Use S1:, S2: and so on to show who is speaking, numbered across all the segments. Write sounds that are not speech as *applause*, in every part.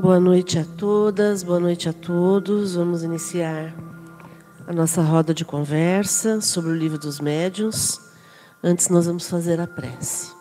S1: Boa noite a todas, boa noite a todos. Vamos iniciar a nossa roda de conversa sobre o livro dos médiuns. Antes, nós vamos fazer a prece.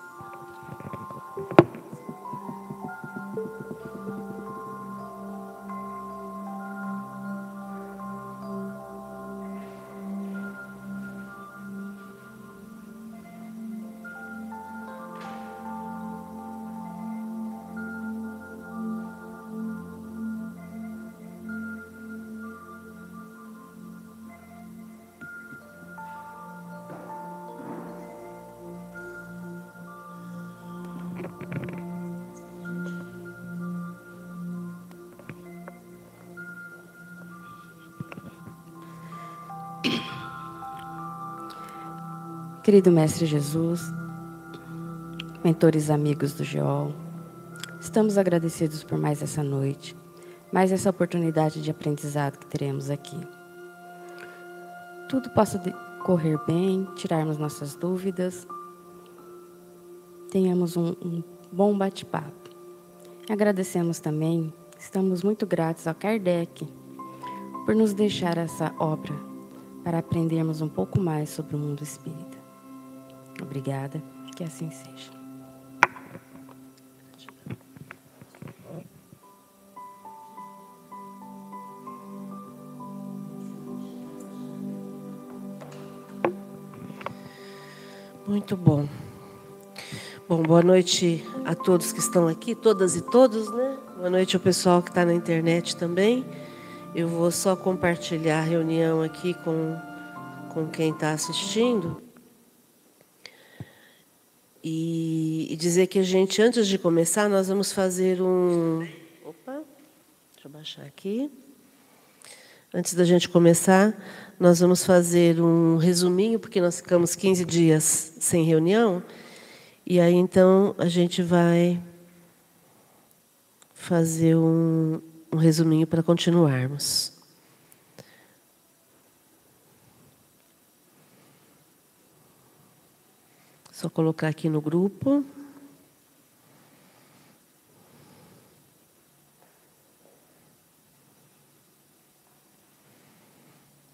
S2: Querido Mestre Jesus, mentores amigos do GEOL, estamos agradecidos por mais essa noite, mais essa oportunidade de aprendizado que teremos aqui. Tudo possa correr bem, tirarmos nossas dúvidas, tenhamos um, um bom bate-papo. Agradecemos também, estamos muito gratos ao Kardec por nos deixar essa obra para aprendermos um pouco mais sobre o mundo espírita. Obrigada, que assim seja.
S1: Muito bom. Bom, boa noite a todos que estão aqui, todas e todos, né? Boa noite ao pessoal que está na internet também. Eu vou só compartilhar a reunião aqui com, com quem está assistindo. E, e, dizer que a gente, antes de começar, nós vamos fazer um. Opa, deixa eu baixar aqui. Antes da gente começar, nós vamos fazer um resuminho, porque nós ficamos 15 dias sem reunião. E aí, então, a gente vai fazer um, um resuminho para continuarmos. Só colocar aqui no grupo.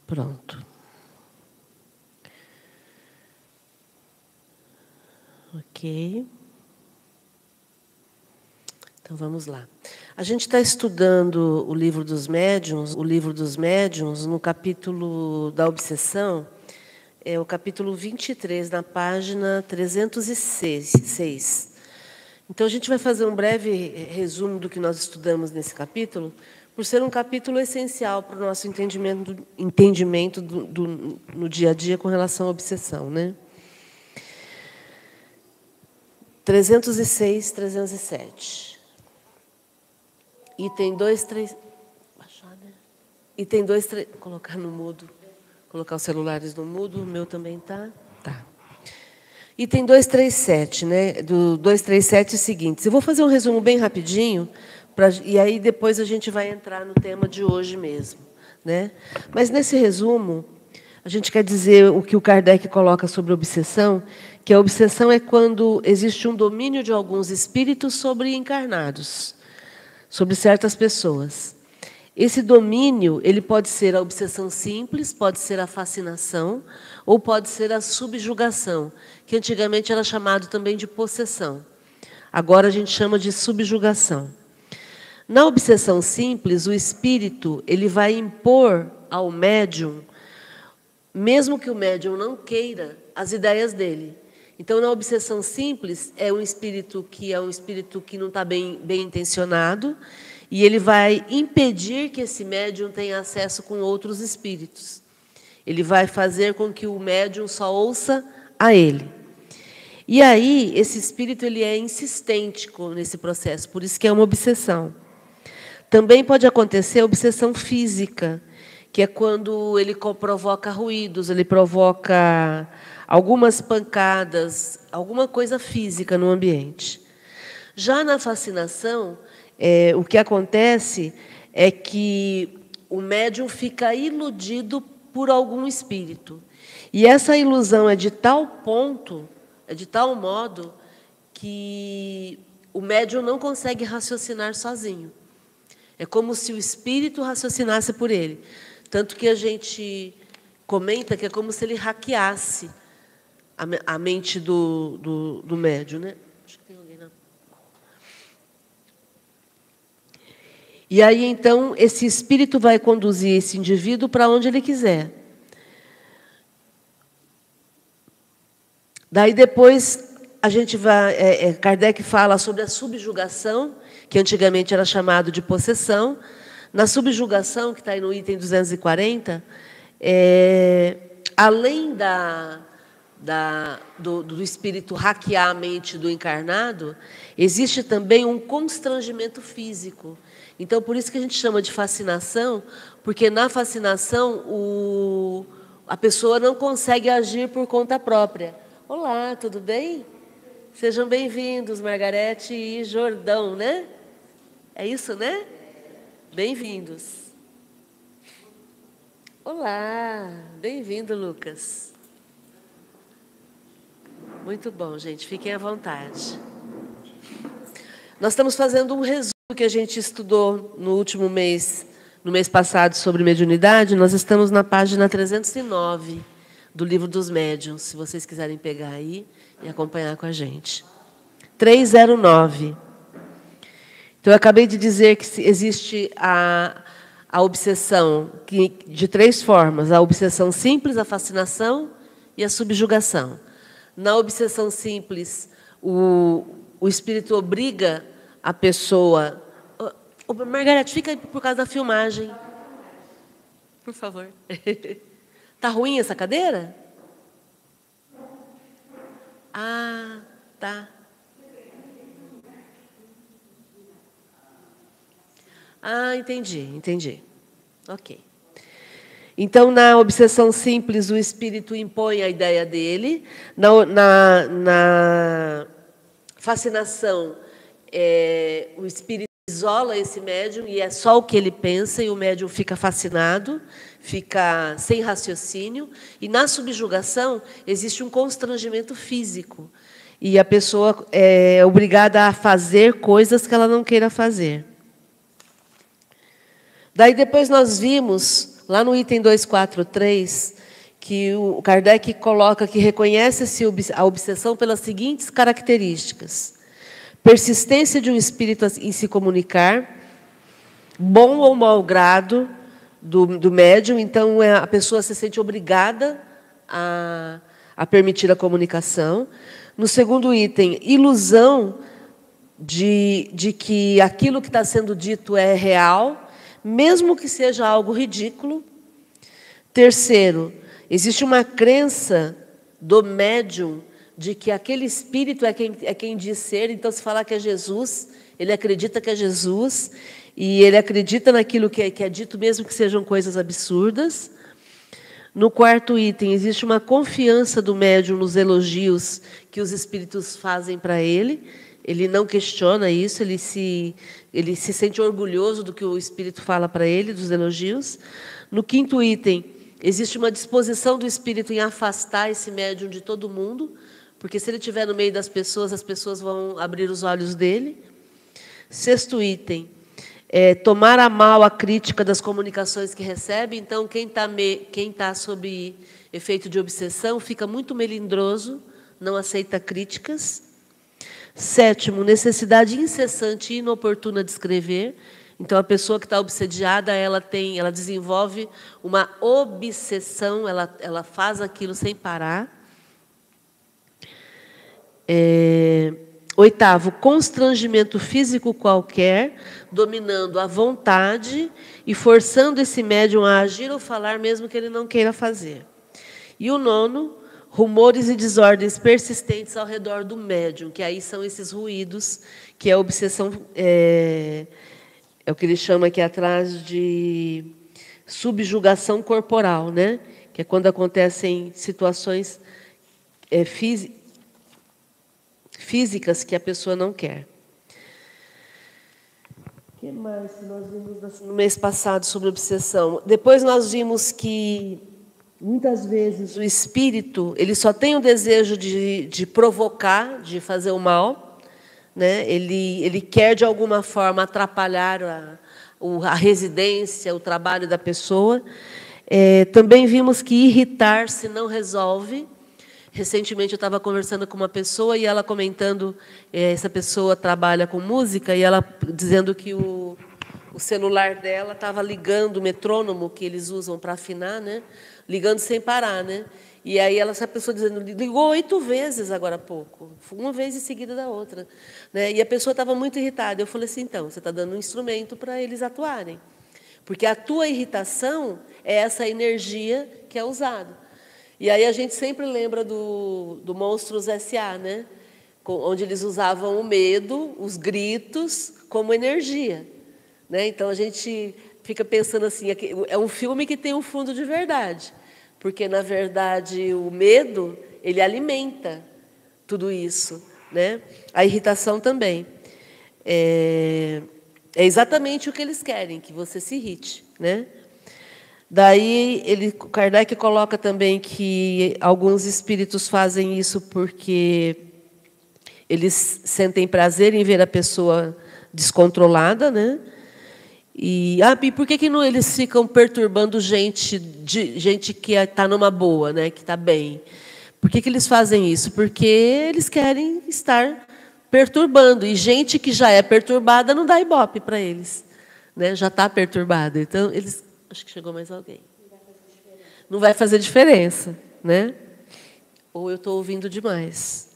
S1: Pronto. Ok. Então vamos lá. A gente está estudando o livro dos médiuns, o livro dos médiuns, no capítulo da obsessão é o capítulo 23, na página 306. Então, a gente vai fazer um breve resumo do que nós estudamos nesse capítulo, por ser um capítulo essencial para o nosso entendimento, entendimento do, do, no dia a dia com relação à obsessão. Né? 306, 307. Item 2, 3. Baixar, né? Item 2, 3. Colocar no mudo. Colocar os celulares no mudo, o meu também tá. Tá. Item 237, né? Do 237 é o seguinte. Eu vou fazer um resumo bem rapidinho, pra, e aí depois a gente vai entrar no tema de hoje mesmo. Né? Mas nesse resumo, a gente quer dizer o que o Kardec coloca sobre obsessão, que a obsessão é quando existe um domínio de alguns espíritos sobre encarnados, sobre certas pessoas. Esse domínio, ele pode ser a obsessão simples, pode ser a fascinação, ou pode ser a subjugação, que antigamente era chamado também de possessão. Agora a gente chama de subjugação. Na obsessão simples, o espírito ele vai impor ao médium, mesmo que o médium não queira, as ideias dele. Então, na obsessão simples, é um espírito que é um espírito que não está bem, bem intencionado, e ele vai impedir que esse médium tenha acesso com outros espíritos. Ele vai fazer com que o médium só ouça a ele. E aí, esse espírito ele é insistente nesse processo, por isso que é uma obsessão. Também pode acontecer a obsessão física, que é quando ele provoca ruídos, ele provoca algumas pancadas, alguma coisa física no ambiente. Já na fascinação, é, o que acontece é que o médium fica iludido por algum espírito. E essa ilusão é de tal ponto, é de tal modo, que o médium não consegue raciocinar sozinho. É como se o espírito raciocinasse por ele. Tanto que a gente comenta que é como se ele hackeasse a, mente do, do, do médium. Né? Acho que tem alguém na... E aí, então, esse espírito vai conduzir esse indivíduo para onde ele quiser. Daí depois a gente vai. É, é, Kardec fala sobre a subjugação, que antigamente era chamado de possessão. Na subjugação, que está aí no item 240, é, além da, da, do, do espírito hackear a mente do encarnado, existe também um constrangimento físico. Então, por isso que a gente chama de fascinação, porque na fascinação o, a pessoa não consegue agir por conta própria. Olá, tudo bem? Sejam bem-vindos, Margarete e Jordão, né? É isso, né? Bem-vindos. Olá, bem-vindo, Lucas. Muito bom, gente, fiquem à vontade. Nós estamos fazendo um resumo que a gente estudou no último mês, no mês passado, sobre mediunidade. Nós estamos na página 309 do Livro dos Médiuns, se vocês quiserem pegar aí e acompanhar com a gente. 309. Então, eu acabei de dizer que existe a, a obsessão que, de três formas: a obsessão simples, a fascinação e a subjugação. Na obsessão simples, o, o espírito obriga a pessoa. Oh, Margarete, fica aí por causa da filmagem. Por favor. *laughs* Tá ruim essa cadeira? Ah, tá. Ah, entendi, entendi. Ok. Então, na obsessão simples, o espírito impõe a ideia dele. Na, na, na fascinação, é, o espírito isola esse médium e é só o que ele pensa e o médium fica fascinado, fica sem raciocínio. E na subjugação, existe um constrangimento físico. E a pessoa é obrigada a fazer coisas que ela não queira fazer. Daí depois nós vimos, lá no item 243, que o Kardec coloca que reconhece-se a obsessão pelas seguintes características: persistência de um espírito em se comunicar, bom ou mau grado do, do médium, então é, a pessoa se sente obrigada a, a permitir a comunicação. No segundo item, ilusão de, de que aquilo que está sendo dito é real mesmo que seja algo ridículo. Terceiro, existe uma crença do médium de que aquele espírito é quem, é quem diz ser, então, se falar que é Jesus, ele acredita que é Jesus, e ele acredita naquilo que é, que é dito, mesmo que sejam coisas absurdas. No quarto item, existe uma confiança do médium nos elogios que os espíritos fazem para ele. Ele não questiona isso, ele se, ele se sente orgulhoso do que o Espírito fala para ele, dos elogios. No quinto item, existe uma disposição do Espírito em afastar esse médium de todo mundo, porque se ele estiver no meio das pessoas, as pessoas vão abrir os olhos dele. Sexto item, é, tomar a mal a crítica das comunicações que recebe. Então, quem está quem tá sob efeito de obsessão fica muito melindroso, não aceita críticas. Sétimo, necessidade incessante e inoportuna de escrever. Então, a pessoa que está obsediada, ela tem, ela desenvolve uma obsessão, ela, ela faz aquilo sem parar. É, oitavo, constrangimento físico qualquer, dominando a vontade e forçando esse médium a agir ou falar, mesmo que ele não queira fazer. E o nono, rumores e desordens persistentes ao redor do médium, que aí são esses ruídos, que é a obsessão, é, é o que ele chama aqui atrás de subjugação corporal, né? que é quando acontecem situações é, físicas que a pessoa não quer. O que mais nós vimos no mês passado sobre obsessão? Depois nós vimos que Muitas vezes o espírito ele só tem o desejo de, de provocar, de fazer o mal, né? ele, ele quer de alguma forma atrapalhar a, a residência, o trabalho da pessoa. É, também vimos que irritar-se não resolve. Recentemente eu estava conversando com uma pessoa e ela comentando, é, essa pessoa trabalha com música e ela dizendo que o, o celular dela estava ligando o metrônomo que eles usam para afinar, né? Ligando sem parar, né? E aí ela, essa pessoa dizendo, ligou oito vezes agora há pouco, uma vez em seguida da outra. Né? E a pessoa estava muito irritada. Eu falei assim, então, você está dando um instrumento para eles atuarem. Porque a tua irritação é essa energia que é usada. E aí a gente sempre lembra do, do Monstros S.A., né? onde eles usavam o medo, os gritos, como energia. Né? Então a gente fica pensando assim, é um filme que tem um fundo de verdade porque na verdade o medo ele alimenta tudo isso, né? A irritação também é, é exatamente o que eles querem, que você se irrite, né? Daí ele Kardec coloca também que alguns espíritos fazem isso porque eles sentem prazer em ver a pessoa descontrolada, né? E, ah, e por que, que não, eles ficam perturbando gente, de, gente que está numa boa, né, que está bem? Por que, que eles fazem isso? Porque eles querem estar perturbando. E gente que já é perturbada não dá ibope para eles. Né? Já está perturbada. Então, eles. Acho que chegou mais alguém. Não vai fazer diferença. Né? Ou eu estou ouvindo demais.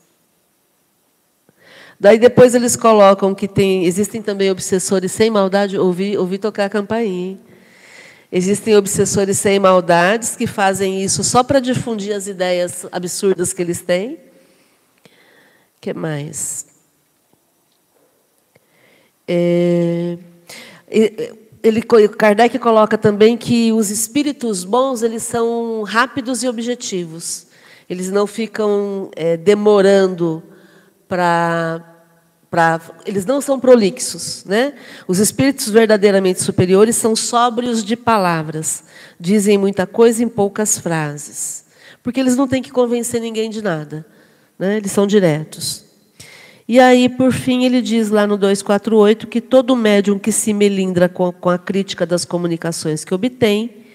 S1: Daí depois eles colocam que tem, existem também obsessores sem maldade. Ouvi, ouvi tocar a campainha. Existem obsessores sem maldades que fazem isso só para difundir as ideias absurdas que eles têm. O que mais? É, ele, Kardec coloca também que os espíritos bons eles são rápidos e objetivos. Eles não ficam é, demorando para Pra, eles não são prolixos. Né? Os espíritos verdadeiramente superiores são sóbrios de palavras, dizem muita coisa em poucas frases, porque eles não têm que convencer ninguém de nada, né? eles são diretos. E aí, por fim, ele diz lá no 248 que todo médium que se melindra com, com a crítica das comunicações que obtém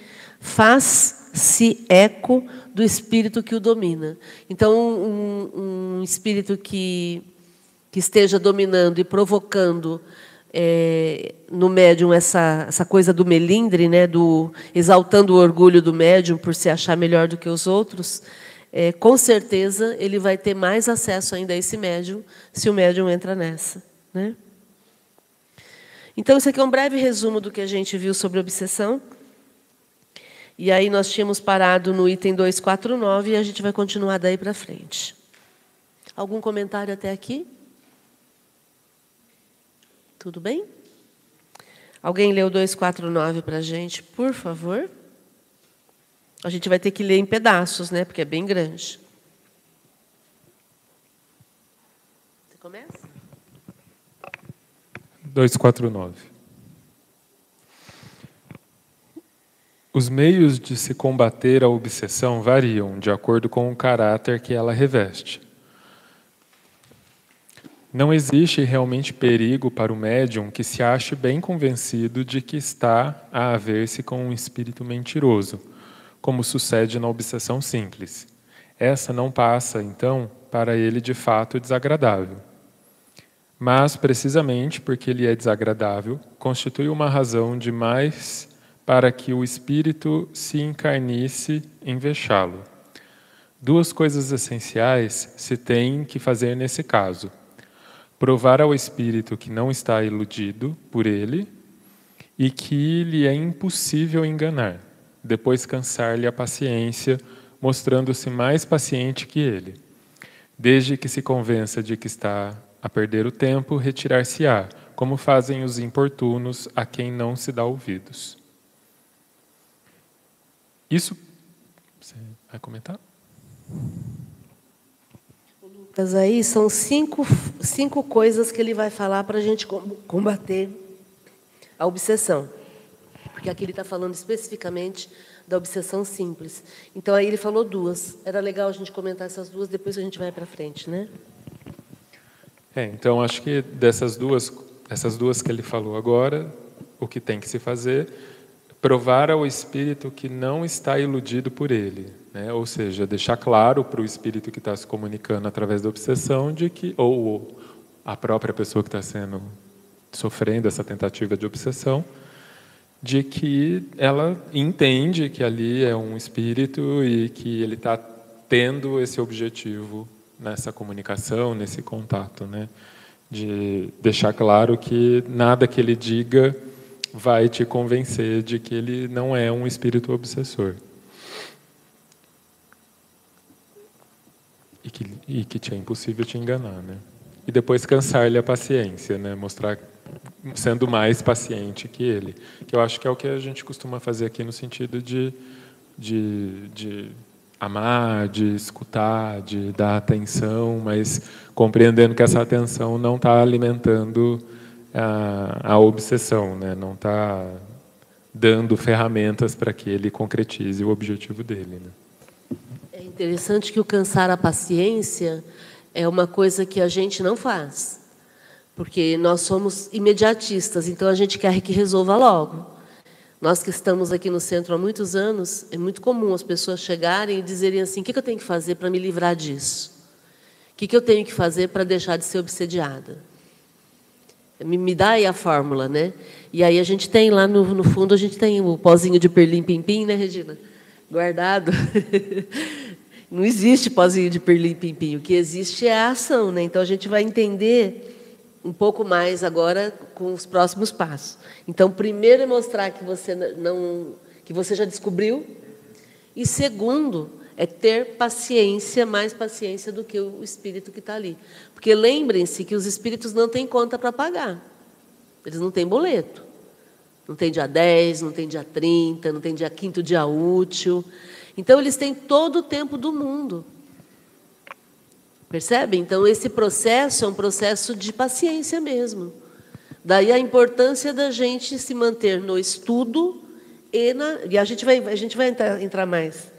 S1: faz-se eco do espírito que o domina. Então, um, um espírito que que esteja dominando e provocando é, no médium essa, essa coisa do melindre, né, do exaltando o orgulho do médium por se achar melhor do que os outros, é, com certeza ele vai ter mais acesso ainda a esse médium se o médium entra nessa. Né? Então, isso aqui é um breve resumo do que a gente viu sobre obsessão. E aí nós tínhamos parado no item 249 e a gente vai continuar daí para frente. Algum comentário até aqui? Tudo bem? Alguém leu 249 para a gente, por favor? A gente vai ter que ler em pedaços, né? Porque é bem grande. Você começa?
S3: 249. Os meios de se combater a obsessão variam de acordo com o caráter que ela reveste. Não existe realmente perigo para o médium que se ache bem convencido de que está a haver-se com um espírito mentiroso, como sucede na obsessão simples. Essa não passa, então, para ele de fato desagradável. Mas, precisamente porque ele é desagradável, constitui uma razão demais para que o espírito se encarnice em vexá-lo. Duas coisas essenciais se têm que fazer nesse caso provar ao espírito que não está iludido por ele e que lhe é impossível enganar, depois cansar-lhe a paciência, mostrando-se mais paciente que ele. Desde que se convença de que está a perder o tempo, retirar-se-á, como fazem os importunos a quem não se dá ouvidos. Isso. Você vai comentar?
S1: aí são cinco, cinco coisas que ele vai falar para a gente combater a obsessão. Porque aqui ele está falando especificamente da obsessão simples. Então aí ele falou duas. Era legal a gente comentar essas duas, depois a gente vai para frente, né?
S3: É, então acho que dessas duas, essas duas que ele falou agora, o que tem que se fazer, provar ao espírito que não está iludido por ele, né? ou seja, deixar claro para o espírito que está se comunicando através da obsessão de que, ou a própria pessoa que está sendo sofrendo essa tentativa de obsessão, de que ela entende que ali é um espírito e que ele está tendo esse objetivo nessa comunicação, nesse contato, né? De deixar claro que nada que ele diga vai te convencer de que ele não é um espírito obsessor. E que, e que te é impossível te enganar, né? E depois cansar-lhe a paciência, né? Mostrar sendo mais paciente que ele, que eu acho que é o que a gente costuma fazer aqui no sentido de, de, de amar, de escutar, de dar atenção, mas compreendendo que essa atenção não está alimentando a, a obsessão, né? não está dando ferramentas para que ele concretize o objetivo dele. Né?
S1: É interessante que o cansar a paciência é uma coisa que a gente não faz, porque nós somos imediatistas, então a gente quer que resolva logo. Nós que estamos aqui no centro há muitos anos, é muito comum as pessoas chegarem e dizerem assim: o que eu tenho que fazer para me livrar disso? O que eu tenho que fazer para deixar de ser obsediada? Me, dá aí a fórmula, né? E aí a gente tem lá no, no fundo, a gente tem o pozinho de perlim-pim-pim, né, Regina? Guardado. *laughs* Não existe pozinho de perlim-pim-pim. O que existe é a ação, né? Então a gente vai entender um pouco mais agora com os próximos passos. Então, primeiro é mostrar que você não que você já descobriu e segundo é ter paciência, mais paciência do que o espírito que está ali. Porque lembrem-se que os espíritos não têm conta para pagar. Eles não têm boleto. Não tem dia 10, não tem dia 30, não tem dia quinto dia útil. Então eles têm todo o tempo do mundo. Percebe? Então, esse processo é um processo de paciência mesmo. Daí a importância da gente se manter no estudo e, na, e a gente vai, a gente vai entrar, entrar mais.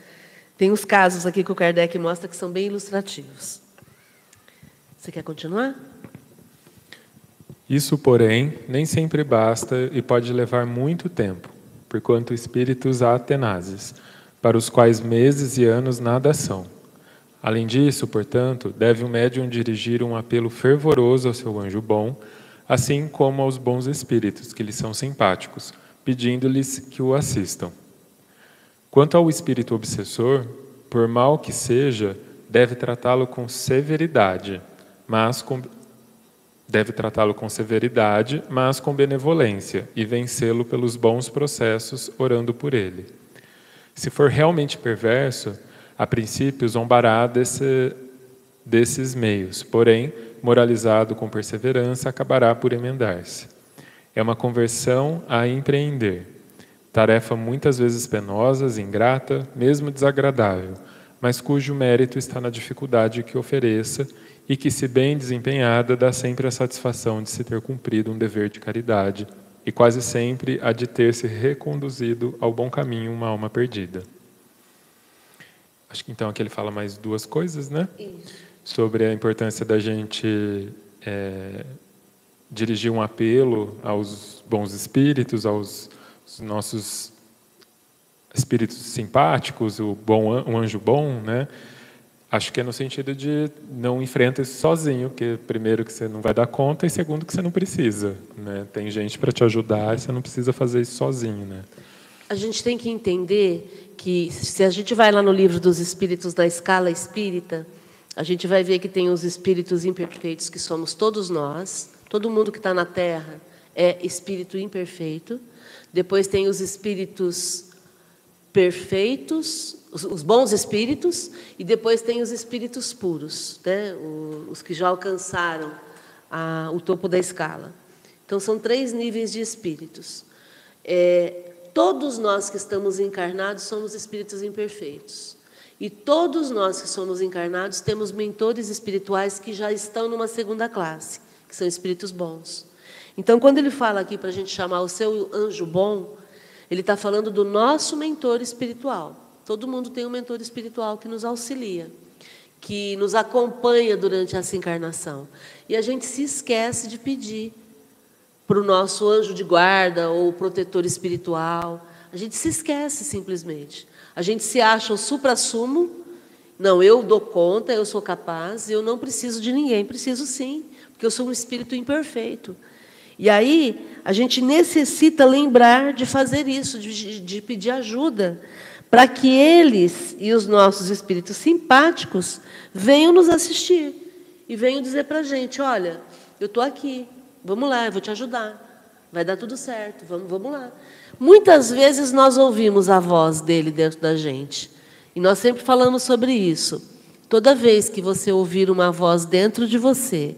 S1: Tem uns casos aqui que o Kardec mostra que são bem ilustrativos. Você quer continuar?
S3: Isso, porém, nem sempre basta e pode levar muito tempo, porquanto espíritos há tenazes, para os quais meses e anos nada são Além disso, portanto, deve o médium dirigir um apelo fervoroso ao seu anjo bom, assim como aos bons espíritos, que lhe são simpáticos, pedindo-lhes que o assistam. Quanto ao espírito obsessor, por mal que seja, deve tratá-lo com severidade, mas com deve tratá-lo com severidade, mas com benevolência, e vencê-lo pelos bons processos, orando por ele. Se for realmente perverso, a princípio, zombará desse, desses meios, porém, moralizado com perseverança, acabará por emendar-se. É uma conversão a empreender, tarefa muitas vezes penosa, ingrata, mesmo desagradável, mas cujo mérito está na dificuldade que ofereça e que, se bem desempenhada, dá sempre a satisfação de se ter cumprido um dever de caridade e quase sempre a de ter se reconduzido ao bom caminho uma alma perdida. Acho que então aqui ele fala mais duas coisas, né? Isso. Sobre a importância da gente é, dirigir um apelo aos bons espíritos, aos nossos espíritos simpáticos, o bom, o anjo bom, né? Acho que é no sentido de não enfrenta isso sozinho, que primeiro que você não vai dar conta e segundo que você não precisa, né? Tem gente para te ajudar, e você não precisa fazer isso sozinho, né?
S1: A gente tem que entender que se a gente vai lá no livro dos espíritos da escala espírita, a gente vai ver que tem os espíritos imperfeitos que somos todos nós, todo mundo que está na Terra é espírito imperfeito. Depois tem os espíritos perfeitos, os, bons espíritos, e depois tem os espíritos puros, né? os que já alcançaram a, o topo da escala. Então são três níveis de espíritos. É, Todos nós que estamos encarnados somos espíritos imperfeitos. E todos nós que somos encarnados temos mentores espirituais que já estão numa segunda classe, que são espíritos bons. Então, quando ele fala aqui para a gente chamar o seu anjo bom, ele está falando do nosso mentor espiritual. Todo mundo tem um mentor espiritual que nos auxilia, que nos acompanha durante essa encarnação. E a gente se esquece de pedir para o nosso anjo de guarda ou protetor espiritual. A gente se esquece simplesmente. A gente se acha o supra-sumo. Não, eu dou conta, eu sou capaz, eu não preciso de ninguém. Preciso sim, porque eu sou um espírito imperfeito. E aí, a gente necessita lembrar de fazer isso, de, de pedir ajuda, para que eles e os nossos espíritos simpáticos venham nos assistir e venham dizer para a gente: olha, eu estou aqui, vamos lá, eu vou te ajudar, vai dar tudo certo, vamos, vamos lá. Muitas vezes nós ouvimos a voz dele dentro da gente, e nós sempre falamos sobre isso. Toda vez que você ouvir uma voz dentro de você,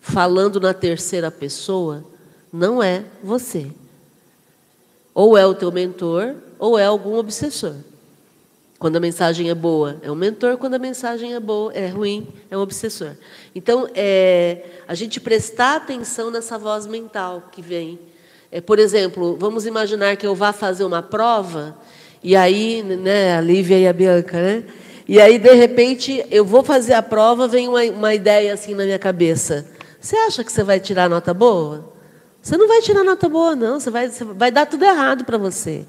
S1: falando na terceira pessoa, não é você. Ou é o teu mentor, ou é algum obsessor. Quando a mensagem é boa, é um mentor. Quando a mensagem é boa, é ruim, é um obsessor. Então, é, a gente prestar atenção nessa voz mental que vem. É, por exemplo, vamos imaginar que eu vá fazer uma prova, e aí, né, a Lívia e a Bianca, né? E aí, de repente, eu vou fazer a prova, vem uma, uma ideia assim na minha cabeça. Você acha que você vai tirar nota boa? Você não vai tirar nota boa, não. Você vai, você vai dar tudo errado para você.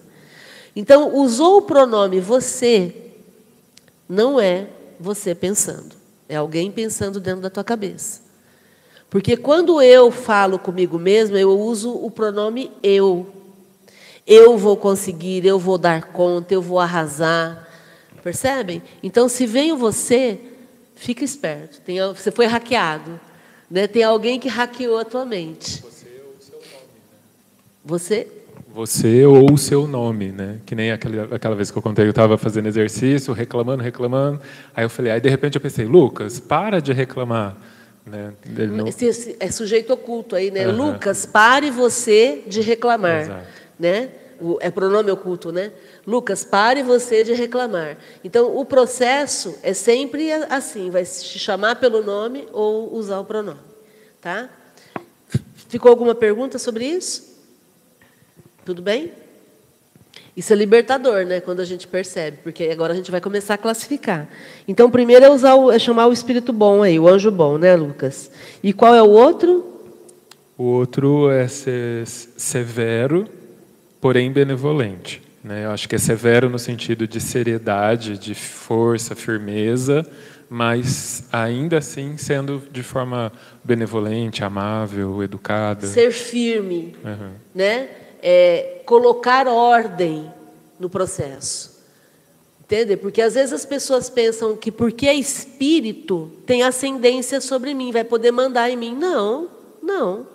S1: Então, usou o pronome você, não é você pensando. É alguém pensando dentro da tua cabeça. Porque quando eu falo comigo mesmo, eu uso o pronome eu. Eu vou conseguir, eu vou dar conta, eu vou arrasar. Percebem? Então, se vem você, fica esperto. Tem, você foi hackeado. Né? Tem alguém que hackeou a tua mente. Você ou o seu nome. Né? Você
S3: você ou o seu nome, né? Que nem aquela, aquela vez que eu contei, eu estava fazendo exercício, reclamando, reclamando. Aí eu falei, aí de repente eu pensei, Lucas, para de reclamar. Né?
S1: Não... Esse, é sujeito oculto aí, né? Uhum. Lucas, pare você de reclamar. Exato. Né? É pronome oculto, né? Lucas, pare você de reclamar. Então, o processo é sempre assim, vai te chamar pelo nome ou usar o pronome. Tá? Ficou alguma pergunta sobre isso? Tudo bem? Isso é libertador, né? Quando a gente percebe, porque agora a gente vai começar a classificar. Então, primeiro é usar o, é chamar o espírito bom aí, o anjo bom, né, Lucas? E qual é o outro?
S3: O outro é ser severo, porém benevolente. Né? Eu acho que é severo no sentido de seriedade, de força, firmeza, mas ainda assim sendo de forma benevolente, amável, educada.
S1: Ser firme, uhum. né? É, colocar ordem no processo. Entende? Porque às vezes as pessoas pensam que porque é espírito tem ascendência sobre mim, vai poder mandar em mim. Não, não.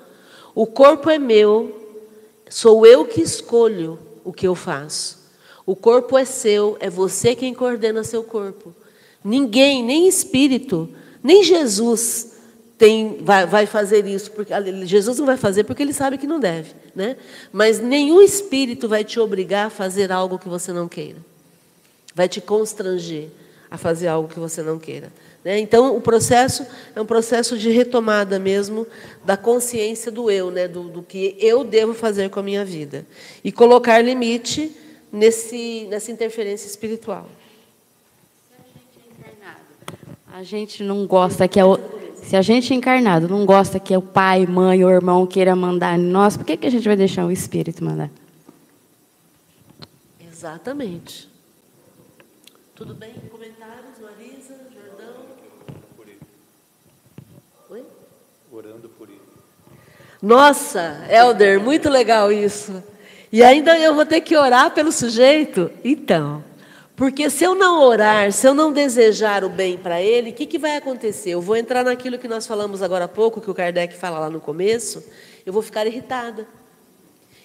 S1: O corpo é meu, sou eu que escolho o que eu faço. O corpo é seu, é você quem coordena seu corpo. Ninguém, nem espírito, nem Jesus tem, vai, vai fazer isso, porque Jesus não vai fazer porque ele sabe que não deve, né? Mas nenhum espírito vai te obrigar a fazer algo que você não queira, vai te constranger a fazer algo que você não queira. Né? Então, o processo é um processo de retomada mesmo da consciência do eu, né? do, do que eu devo fazer com a minha vida. E colocar limite nesse, nessa interferência espiritual.
S2: A gente não gosta que a, se a gente encarnado não gosta que o pai, mãe ou irmão queira mandar em nós, por que, que a gente vai deixar o Espírito mandar?
S1: Exatamente. Tudo bem? Comentários, Marisa, Jordão? Oi? Orando por ele. Nossa, Helder, muito legal isso. E ainda eu vou ter que orar pelo sujeito? Então. Porque se eu não orar, se eu não desejar o bem para ele, o que, que vai acontecer? Eu vou entrar naquilo que nós falamos agora há pouco, que o Kardec fala lá no começo, eu vou ficar irritada.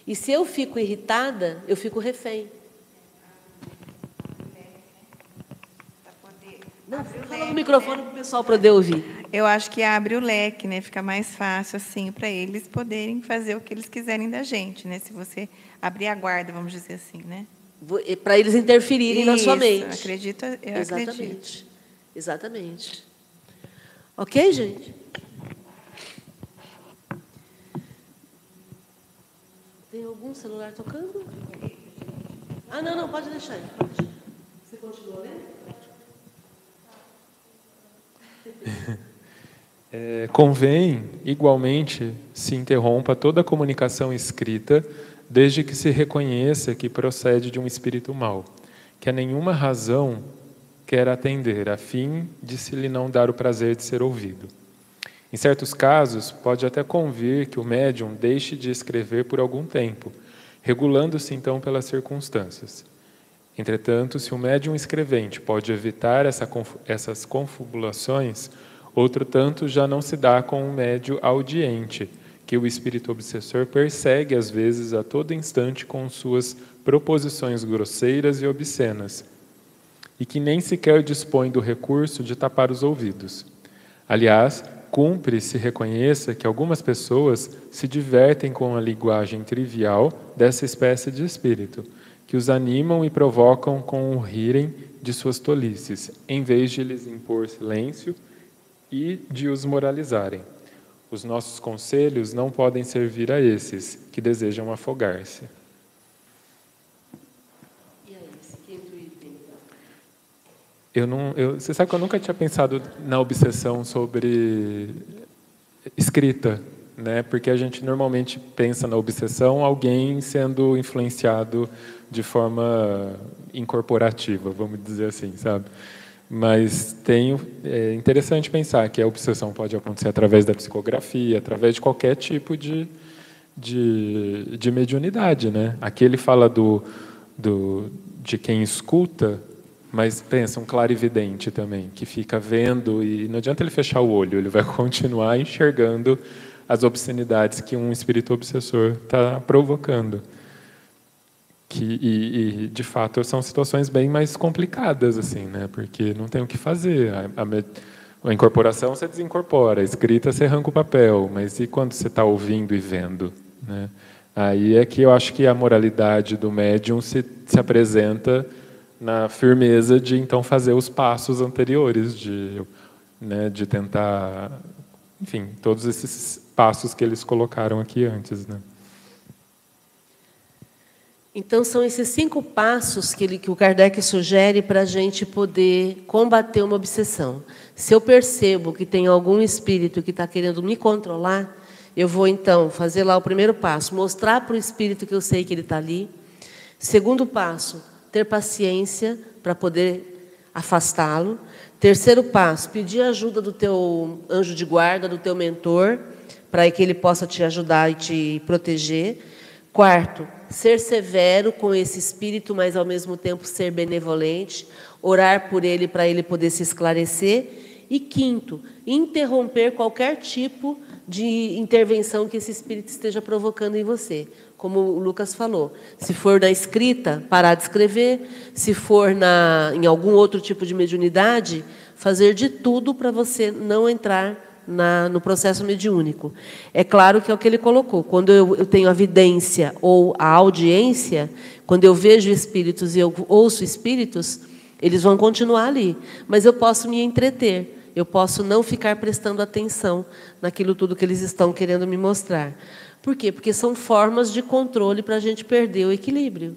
S1: E se eu fico irritada, eu fico refém. Não, fala no microfone para o pessoal poder ouvir.
S4: Eu acho que abre o leque, né? Fica mais fácil assim para eles poderem fazer o que eles quiserem da gente, né? Se você abrir a guarda, vamos dizer assim, né?
S1: Para eles interferirem Isso, na sua mente.
S4: Acredito, eu
S1: Exatamente.
S4: acredito.
S1: Exatamente. Ok, gente? Tem algum celular tocando? Ah, não, não, pode deixar. Pode. Você continua lendo? *laughs*
S3: É, convém, igualmente, se interrompa toda a comunicação escrita, desde que se reconheça que procede de um espírito mau, que a nenhuma razão quer atender, a fim de se lhe não dar o prazer de ser ouvido. Em certos casos, pode até convir que o médium deixe de escrever por algum tempo, regulando-se então pelas circunstâncias. Entretanto, se o médium escrevente pode evitar essa, essas confabulações, outro tanto já não se dá com o médio audiente, que o espírito obsessor persegue às vezes a todo instante com suas proposições grosseiras e obscenas, e que nem sequer dispõe do recurso de tapar os ouvidos. Aliás, cumpre se reconheça que algumas pessoas se divertem com a linguagem trivial dessa espécie de espírito, que os animam e provocam com o rirem de suas tolices, em vez de lhes impor silêncio e de os moralizarem. Os nossos conselhos não podem servir a esses que desejam afogar-se. Eu não, eu, você sabe que eu nunca tinha pensado na obsessão sobre escrita, né? Porque a gente normalmente pensa na obsessão alguém sendo influenciado de forma incorporativa, vamos dizer assim, sabe? Mas é interessante pensar que a obsessão pode acontecer através da psicografia, através de qualquer tipo de de, de mediunidade, né? Aqui ele fala do, do de quem escuta mas pensa, um clarividente também, que fica vendo e não adianta ele fechar o olho, ele vai *laughs* continuar enxergando as obscenidades que um espírito obsessor está provocando. Que, e, e, de fato, são situações bem mais complicadas, assim, né? porque não tem o que fazer. A, a, a incorporação você desincorpora, a escrita você arranca o papel, mas e quando você está ouvindo e vendo? Né? Aí é que eu acho que a moralidade do médium se, se apresenta na firmeza de então fazer os passos anteriores, de, né, de tentar, enfim, todos esses passos que eles colocaram aqui antes, né?
S1: Então são esses cinco passos que, ele, que o Kardec sugere para a gente poder combater uma obsessão. Se eu percebo que tem algum espírito que está querendo me controlar, eu vou então fazer lá o primeiro passo, mostrar para o espírito que eu sei que ele está ali. Segundo passo, ter paciência para poder afastá-lo. Terceiro passo, pedir ajuda do teu anjo de guarda, do teu mentor, para que ele possa te ajudar e te proteger. Quarto, ser severo com esse espírito, mas ao mesmo tempo ser benevolente, orar por ele para ele poder se esclarecer. E quinto, interromper qualquer tipo de intervenção que esse espírito esteja provocando em você como o Lucas falou. Se for na escrita, parar de escrever. Se for na, em algum outro tipo de mediunidade, fazer de tudo para você não entrar na, no processo mediúnico. É claro que é o que ele colocou. Quando eu, eu tenho a vidência ou a audiência, quando eu vejo espíritos e eu ouço espíritos, eles vão continuar ali. Mas eu posso me entreter. Eu posso não ficar prestando atenção naquilo tudo que eles estão querendo me mostrar. Por quê? Porque são formas de controle para a gente perder o equilíbrio.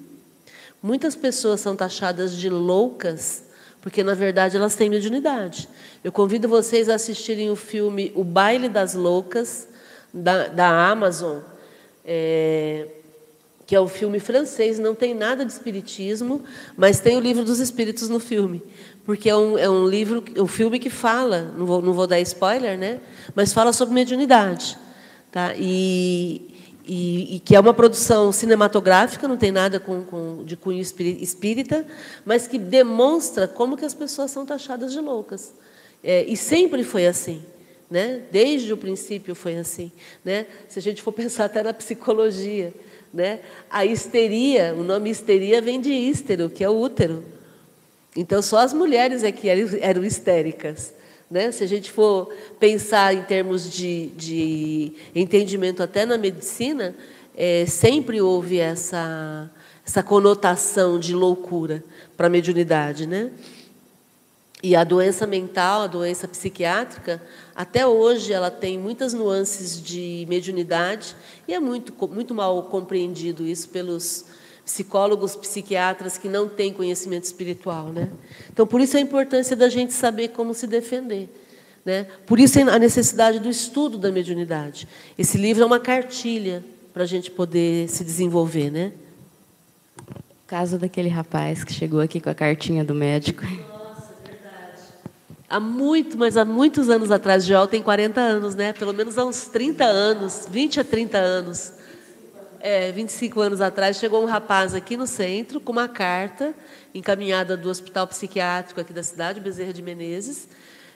S1: Muitas pessoas são taxadas de loucas porque, na verdade, elas têm mediunidade. Eu convido vocês a assistirem o filme O Baile das Loucas, da, da Amazon, é, que é um filme francês, não tem nada de espiritismo, mas tem o livro dos espíritos no filme. Porque é um, é um livro, um filme que fala, não vou, não vou dar spoiler, né? mas fala sobre mediunidade. Tá? E, e, e, que é uma produção cinematográfica, não tem nada com, com, de cunho espírita, mas que demonstra como que as pessoas são taxadas de loucas. É, e sempre foi assim. Né? Desde o princípio foi assim. Né? Se a gente for *laughs* pensar até na psicologia, né? a histeria, o nome histeria vem de hístero, que é o útero. Então, só as mulheres é que eram histéricas. Né? Se a gente for pensar em termos de, de entendimento até na medicina, é, sempre houve essa, essa conotação de loucura para a mediunidade. Né? E a doença mental, a doença psiquiátrica, até hoje ela tem muitas nuances de mediunidade e é muito, muito mal compreendido isso pelos psicólogos, psiquiatras que não têm conhecimento espiritual, né? Então, por isso a importância da gente saber como se defender, Né? Por isso a necessidade do estudo da mediunidade. Esse livro é uma cartilha para a gente poder se desenvolver. Né?
S2: Caso daquele rapaz que chegou aqui com a cartinha do médico.
S1: Nossa, verdade. Há muito, mas há muitos anos atrás, Joel tem 40 anos, né? Pelo menos há uns 30 anos, 20 a 30 anos. É, 25 anos atrás, chegou um rapaz aqui no centro com uma carta encaminhada do Hospital Psiquiátrico aqui da cidade, Bezerra de Menezes,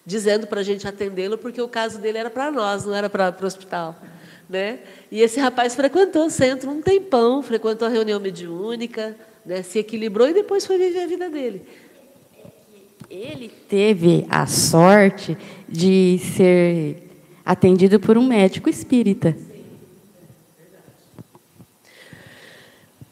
S1: dizendo para a gente atendê-lo, porque o caso dele era para nós, não era para, o hospital. Né? E esse rapaz frequentou o centro um tempão, frequentou a reunião mediúnica, né? se equilibrou e depois foi viver a vida dele.
S2: Ele teve a sorte de ser atendido por um médico espírita.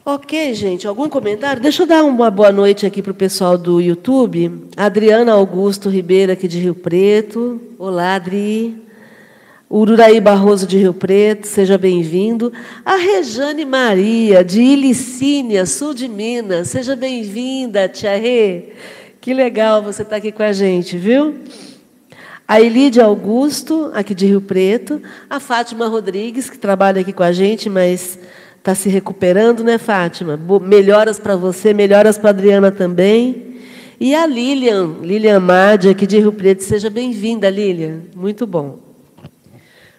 S1: Ok, gente, algum comentário? Deixa eu dar uma boa noite aqui para o pessoal do YouTube. Adriana Augusto Ribeiro, aqui de Rio Preto. Olá, Adri. Ururaí Barroso de Rio Preto, seja bem-vindo. A Rejane Maria, de Ilicínia, sul de Minas, seja bem-vinda, Tia Rê. Que legal você estar tá aqui com a gente, viu? A Elide Augusto, aqui de Rio Preto. A Fátima Rodrigues, que trabalha aqui com a gente, mas Está se recuperando, né, Fátima? Melhoras para você, melhoras para a Adriana também. E a Lilian, Lilian Madi, aqui de Rio Preto. Seja bem-vinda, Lilian. Muito bom.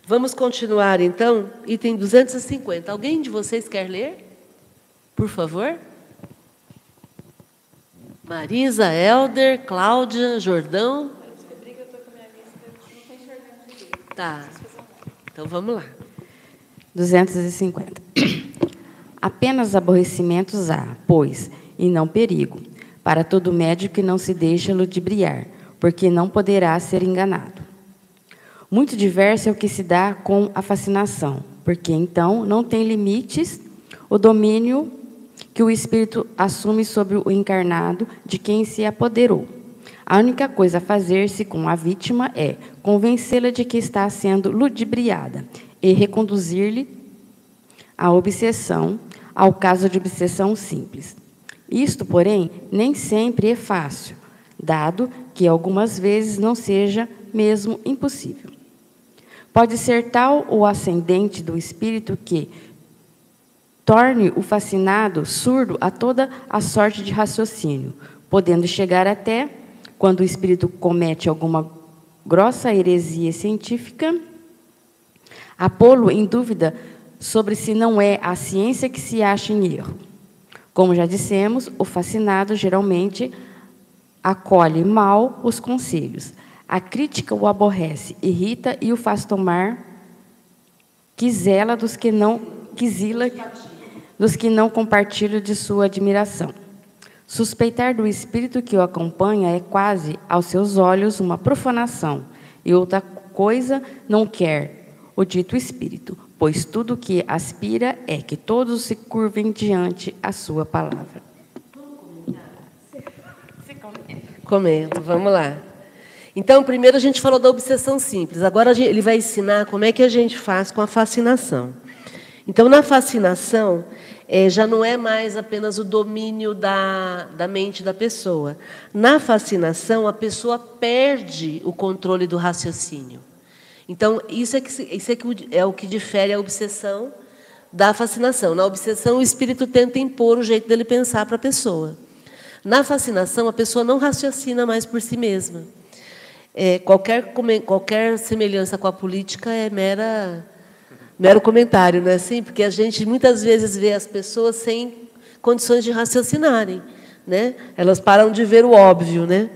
S1: Vamos continuar, então. Item 250. Alguém de vocês quer ler? Por favor. Marisa, Helder, Cláudia, Jordão. Tá. Então vamos lá.
S2: 250. Apenas aborrecimentos há, pois, e não perigo, para todo médico que não se deixa ludibriar, porque não poderá ser enganado. Muito diverso é o que se dá com a fascinação, porque então não tem limites o domínio que o espírito assume sobre o encarnado de quem se apoderou. A única coisa a fazer-se com a vítima é convencê-la de que está sendo ludibriada e reconduzir-lhe a obsessão ao caso de obsessão simples. Isto, porém, nem sempre é fácil, dado que algumas vezes não seja mesmo impossível. Pode ser tal o ascendente do espírito que torne o fascinado surdo a toda a sorte de raciocínio, podendo chegar até, quando o espírito comete alguma grossa heresia científica, a pô-lo em dúvida sobre se não é a ciência que se acha em erro. Como já dissemos, o fascinado geralmente acolhe mal os conselhos. A crítica o aborrece, irrita e o faz tomar quizela dos que não quizila dos que não compartilham de sua admiração. Suspeitar do espírito que o acompanha é quase, aos seus olhos, uma profanação, e outra coisa não quer o dito espírito, pois tudo o que aspira é que todos se curvem diante a sua palavra.
S1: Comento, vamos lá. Então, primeiro a gente falou da obsessão simples. Agora ele vai ensinar como é que a gente faz com a fascinação. Então, na fascinação, é, já não é mais apenas o domínio da, da mente da pessoa. Na fascinação, a pessoa perde o controle do raciocínio. Então, isso é, que, isso é, que é o que difere a obsessão da fascinação. Na obsessão, o espírito tenta impor o jeito dele pensar para a pessoa. Na fascinação, a pessoa não raciocina mais por si mesma. É, qualquer, qualquer semelhança com a política é mera, mero comentário, não é assim? Porque a gente muitas vezes vê as pessoas sem condições de raciocinarem. Né? Elas param de ver o óbvio. Né?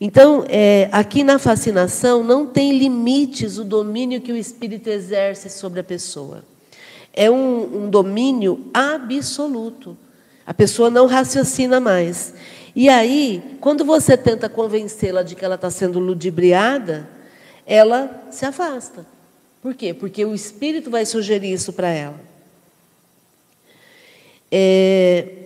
S1: Então, é, aqui na fascinação, não tem limites o domínio que o espírito exerce sobre a pessoa. É um, um domínio absoluto. A pessoa não raciocina mais. E aí, quando você tenta convencê-la de que ela está sendo ludibriada, ela se afasta. Por quê? Porque o espírito vai sugerir isso para ela. É,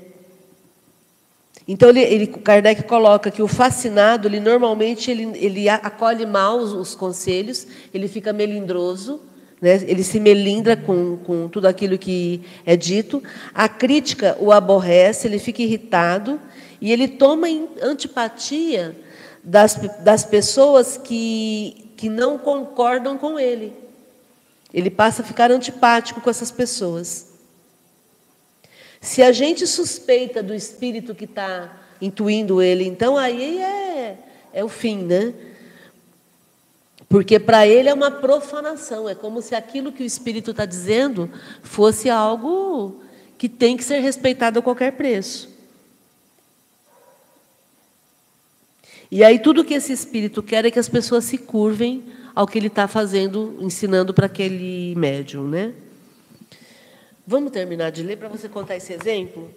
S1: então, ele, ele, Kardec coloca que o fascinado, ele normalmente ele, ele acolhe mal os, os conselhos, ele fica melindroso, né? ele se melindra com, com tudo aquilo que é dito. A crítica o aborrece, ele fica irritado e ele toma antipatia das, das pessoas que que não concordam com ele. Ele passa a ficar antipático com essas pessoas. Se a gente suspeita do espírito que está intuindo ele, então aí é, é o fim, né? Porque para ele é uma profanação, é como se aquilo que o espírito está dizendo fosse algo que tem que ser respeitado a qualquer preço. E aí tudo que esse espírito quer é que as pessoas se curvem ao que ele está fazendo, ensinando para aquele médium, né? Vamos terminar de ler para você contar esse exemplo?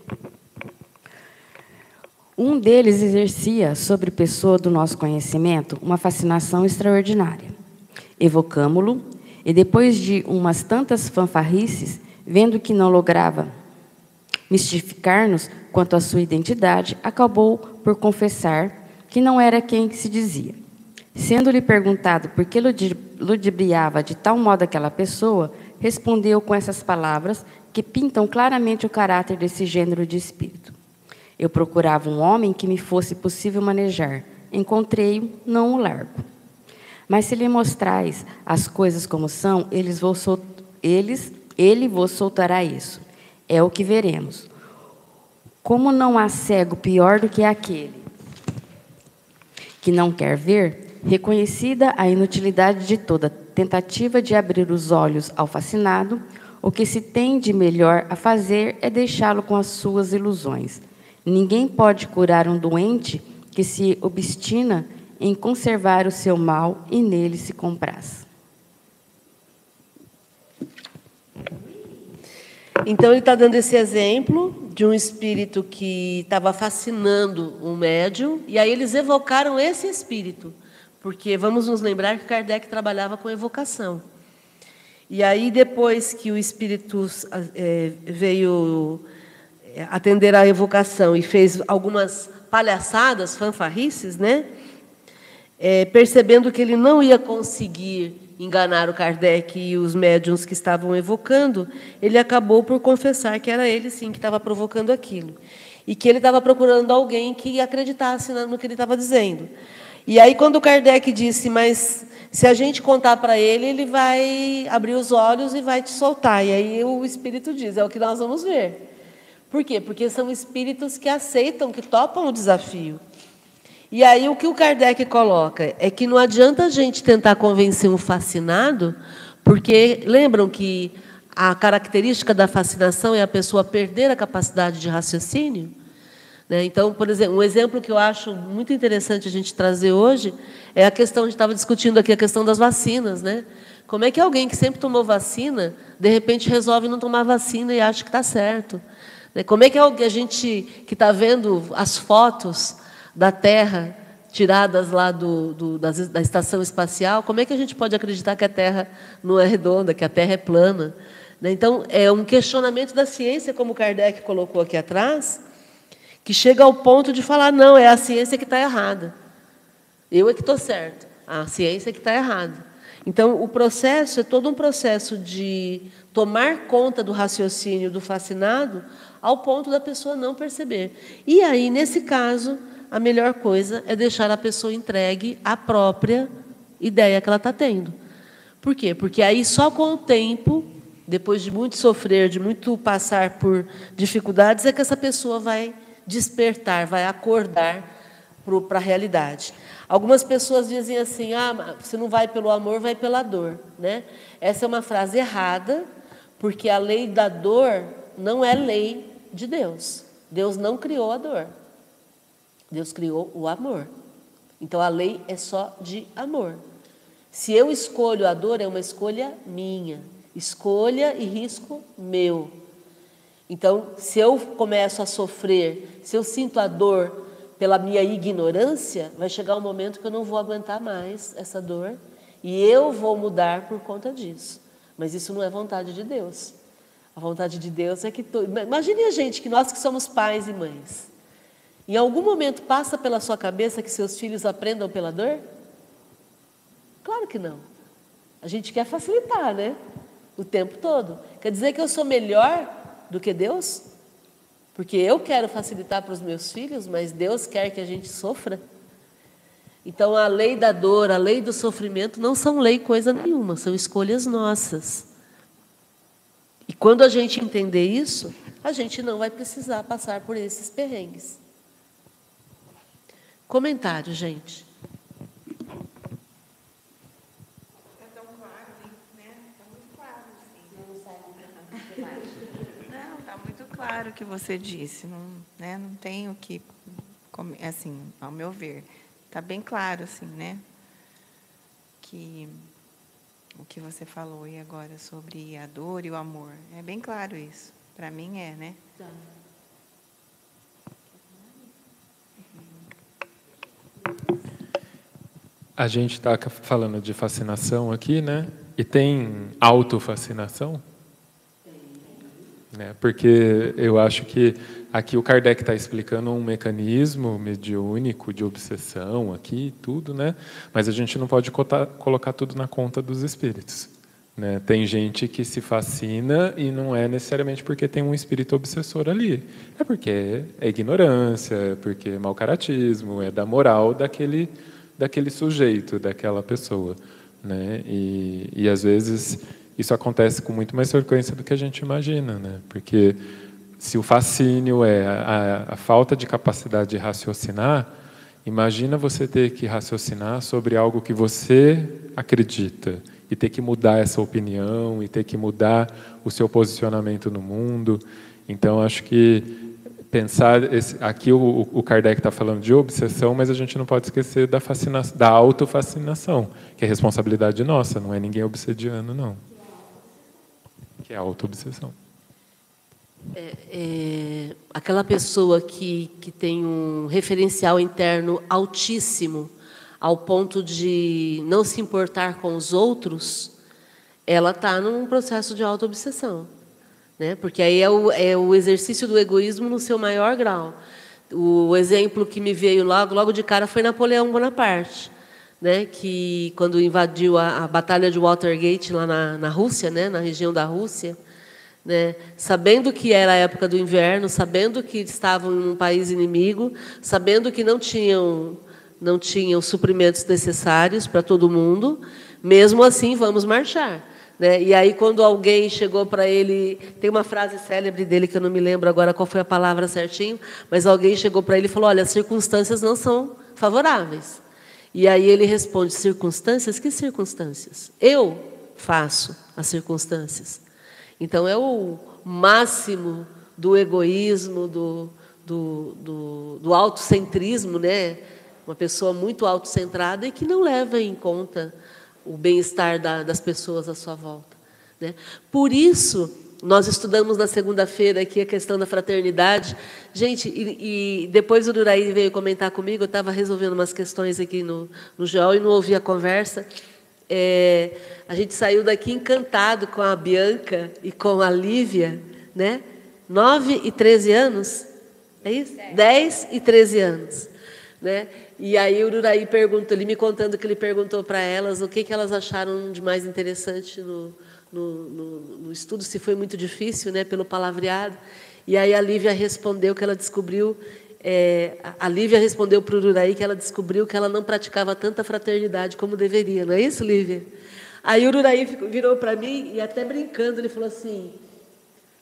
S2: Um deles exercia sobre pessoa do nosso conhecimento uma fascinação extraordinária. Evocamo-lo e, depois de umas tantas fanfarrices, vendo que não lograva mistificar-nos quanto à sua identidade, acabou por confessar que não era quem se dizia. Sendo-lhe perguntado por que ludibriava de tal modo aquela pessoa, respondeu com essas palavras que pintam claramente o caráter desse gênero de espírito. Eu procurava um homem que me fosse possível manejar. Encontrei-o, não o largo. Mas se lhe mostrais as coisas como são, eles vos sol... eles, ele vos soltará isso. É o que veremos. Como não há cego pior do que aquele que não quer ver, reconhecida a inutilidade de toda tentativa de abrir os olhos ao fascinado, o que se tem de melhor a fazer é deixá-lo com as suas ilusões. Ninguém pode curar um doente que se obstina em conservar o seu mal e nele se compraz.
S1: Então, ele está dando esse exemplo de um espírito que estava fascinando um médium, e aí eles evocaram esse espírito, porque vamos nos lembrar que Kardec trabalhava com evocação. E aí, depois que o espírito é, veio é, atender à evocação e fez algumas palhaçadas, fanfarrices, né? É, percebendo que ele não ia conseguir enganar o Kardec e os médiums que estavam evocando, ele acabou por confessar que era ele sim que estava provocando aquilo. E que ele estava procurando alguém que acreditasse no que ele estava dizendo. E aí, quando o Kardec disse, mas se a gente contar para ele, ele vai abrir os olhos e vai te soltar. E aí o Espírito diz: é o que nós vamos ver. Por quê? Porque são espíritos que aceitam, que topam o desafio. E aí o que o Kardec coloca é que não adianta a gente tentar convencer um fascinado, porque lembram que a característica da fascinação é a pessoa perder a capacidade de raciocínio? Né? Então, por exemplo, um exemplo que eu acho muito interessante a gente trazer hoje é a questão, a gente estava discutindo aqui a questão das vacinas, né? Como é que alguém que sempre tomou vacina, de repente resolve não tomar vacina e acha que está certo? Né? Como é que a gente que está vendo as fotos da Terra tiradas lá do, do, da, da estação espacial, como é que a gente pode acreditar que a Terra não é redonda, que a Terra é plana? Né? Então, é um questionamento da ciência, como Kardec colocou aqui atrás, que chega ao ponto de falar: não, é a ciência que está errada. Eu é que estou certo, a ciência é que está errada. Então, o processo é todo um processo de tomar conta do raciocínio do fascinado ao ponto da pessoa não perceber. E aí, nesse caso, a melhor coisa é deixar a pessoa entregue à própria ideia que ela está tendo. Por quê? Porque aí só com o tempo, depois de muito sofrer, de muito passar por dificuldades, é que essa pessoa vai despertar, vai acordar para a realidade. Algumas pessoas dizem assim: ah, você não vai pelo amor, vai pela dor. Né? Essa é uma frase errada, porque a lei da dor não é lei de Deus. Deus não criou a dor. Deus criou o amor. Então a lei é só de amor. Se eu escolho a dor, é uma escolha minha. Escolha e risco meu. Então, se eu começo a sofrer, se eu sinto a dor pela minha ignorância, vai chegar um momento que eu não vou aguentar mais essa dor e eu vou mudar por conta disso. Mas isso não é vontade de Deus. A vontade de Deus é que. Imagine a gente, que nós que somos pais e mães. Em algum momento passa pela sua cabeça que seus filhos aprendam pela dor? Claro que não. A gente quer facilitar, né? O tempo todo. Quer dizer que eu sou melhor do que Deus? Porque eu quero facilitar para os meus filhos, mas Deus quer que a gente sofra. Então, a lei da dor, a lei do sofrimento não são lei coisa nenhuma, são escolhas nossas. E quando a gente entender isso, a gente não vai precisar passar por esses perrengues. Comentário, gente.
S4: Não, está muito claro o que você disse. Não, né, não tenho que, assim, ao meu ver, está bem claro, assim, né? Que o que você falou e agora sobre a dor e o amor. É bem claro isso. Para mim é, né? Tá.
S3: A gente está falando de fascinação aqui, né? E tem autofascinação? Né? Porque eu acho que aqui o Kardec está explicando um mecanismo mediúnico de obsessão aqui, tudo, né? Mas a gente não pode cotar, colocar tudo na conta dos espíritos. Né? Tem gente que se fascina e não é necessariamente porque tem um espírito obsessor ali. É porque é ignorância, é porque é mau caratismo, é da moral daquele, daquele sujeito, daquela pessoa. Né? E, e às vezes isso acontece com muito mais frequência do que a gente imagina, né? Porque se o fascínio é a, a, falta de capacidade de raciocinar, imagina você ter que raciocinar sobre algo que você acredita e ter que mudar essa opinião e ter que mudar o seu posicionamento no mundo. Então, acho que pensar esse, aqui o, o Kardec está falando de obsessão, mas a gente não pode esquecer da fascinação, da autofascinação, que é responsabilidade nossa, não é ninguém obsediano, não que é a autoobsessão.
S1: É, é, aquela pessoa que, que tem um referencial interno altíssimo, ao ponto de não se importar com os outros, ela está num processo de autoobsessão. Né? Porque aí é o, é o exercício do egoísmo no seu maior grau. O exemplo que me veio logo, logo de cara foi Napoleão Bonaparte né, que quando invadiu a, a batalha de Watergate lá na, na Rússia, né, na região da Rússia, né, sabendo que era a época do inverno, sabendo que estavam em um país inimigo, sabendo que não tinham não tinham suprimentos necessários para todo mundo, mesmo assim vamos marchar. Né? E aí, quando alguém chegou para ele, tem uma frase célebre dele que eu não me lembro agora qual foi a palavra certinho, mas alguém chegou para ele e falou: Olha, as circunstâncias não são favoráveis. E aí ele responde: circunstâncias? Que circunstâncias? Eu faço as circunstâncias. Então é o máximo do egoísmo, do, do, do, do autocentrismo, né? Uma pessoa muito autocentrada e que não leva em conta o bem-estar da, das pessoas à sua volta. Né? Por isso, nós estudamos na segunda-feira aqui a questão da fraternidade. Gente, e, e depois o Duraí veio comentar comigo, eu estava resolvendo umas questões aqui no, no GEOL e não ouvi a conversa. É, a gente saiu daqui encantado com a Bianca e com a Lívia, né? 9 e 13 anos, é isso? 10 e 13 anos. Né? E aí o Uraí perguntou, ele me contando que ele perguntou para elas o que, que elas acharam de mais interessante no, no, no, no, estudo, se foi muito difícil, né, pelo palavreado. E aí a Lívia respondeu que ela descobriu, é, a Lívia respondeu para o Ururaí que ela descobriu que ela não praticava tanta fraternidade como deveria, não é isso, Lívia? Aí o Ururaí virou para mim e até brincando, ele falou assim,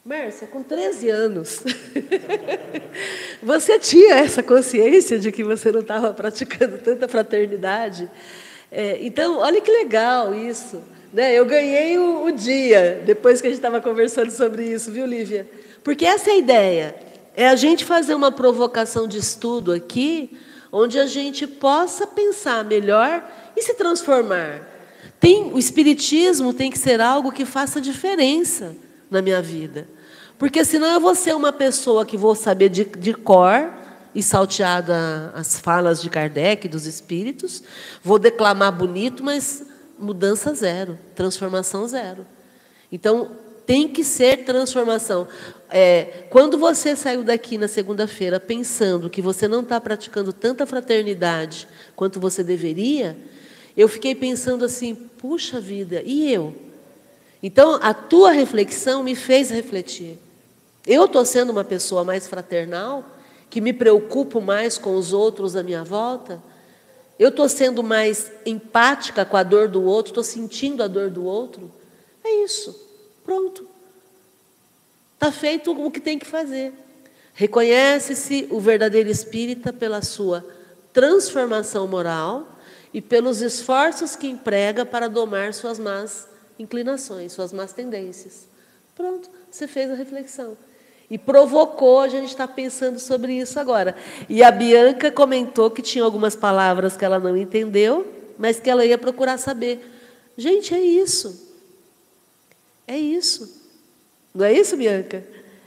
S1: Mércia, com 13 anos, *laughs* você tinha essa consciência de que você não estava praticando tanta fraternidade? É, então, olha que legal isso. Né? Eu ganhei o, o dia, depois que a gente estava conversando sobre isso, viu, Lívia? Porque essa é a ideia. É a gente fazer uma provocação de estudo aqui, onde a gente possa pensar melhor e se transformar. Tem, o Espiritismo tem que ser algo que faça diferença na minha vida. Porque senão eu vou ser uma pessoa que vou saber de, de cor e salteada as falas de Kardec, dos espíritos, vou declamar bonito, mas mudança zero, transformação zero. Então, tem que ser transformação. É, quando você saiu daqui na segunda-feira pensando que você não está praticando tanta fraternidade quanto você deveria, eu fiquei pensando assim: puxa vida, e eu? Então, a tua reflexão me fez refletir. Eu estou sendo uma pessoa mais fraternal, que me preocupo mais com os outros à minha volta? Eu estou sendo mais empática com a dor do outro, estou sentindo a dor do outro. É isso. Pronto. Está feito o que tem que fazer. Reconhece-se o verdadeiro espírita pela sua transformação moral e pelos esforços que emprega para domar suas más inclinações, suas más tendências. Pronto, você fez a reflexão. E provocou a gente estar pensando sobre isso agora. E a Bianca comentou que tinha algumas palavras que ela não entendeu, mas que ela ia procurar saber. Gente, é isso. É isso. Não é isso, Bianca?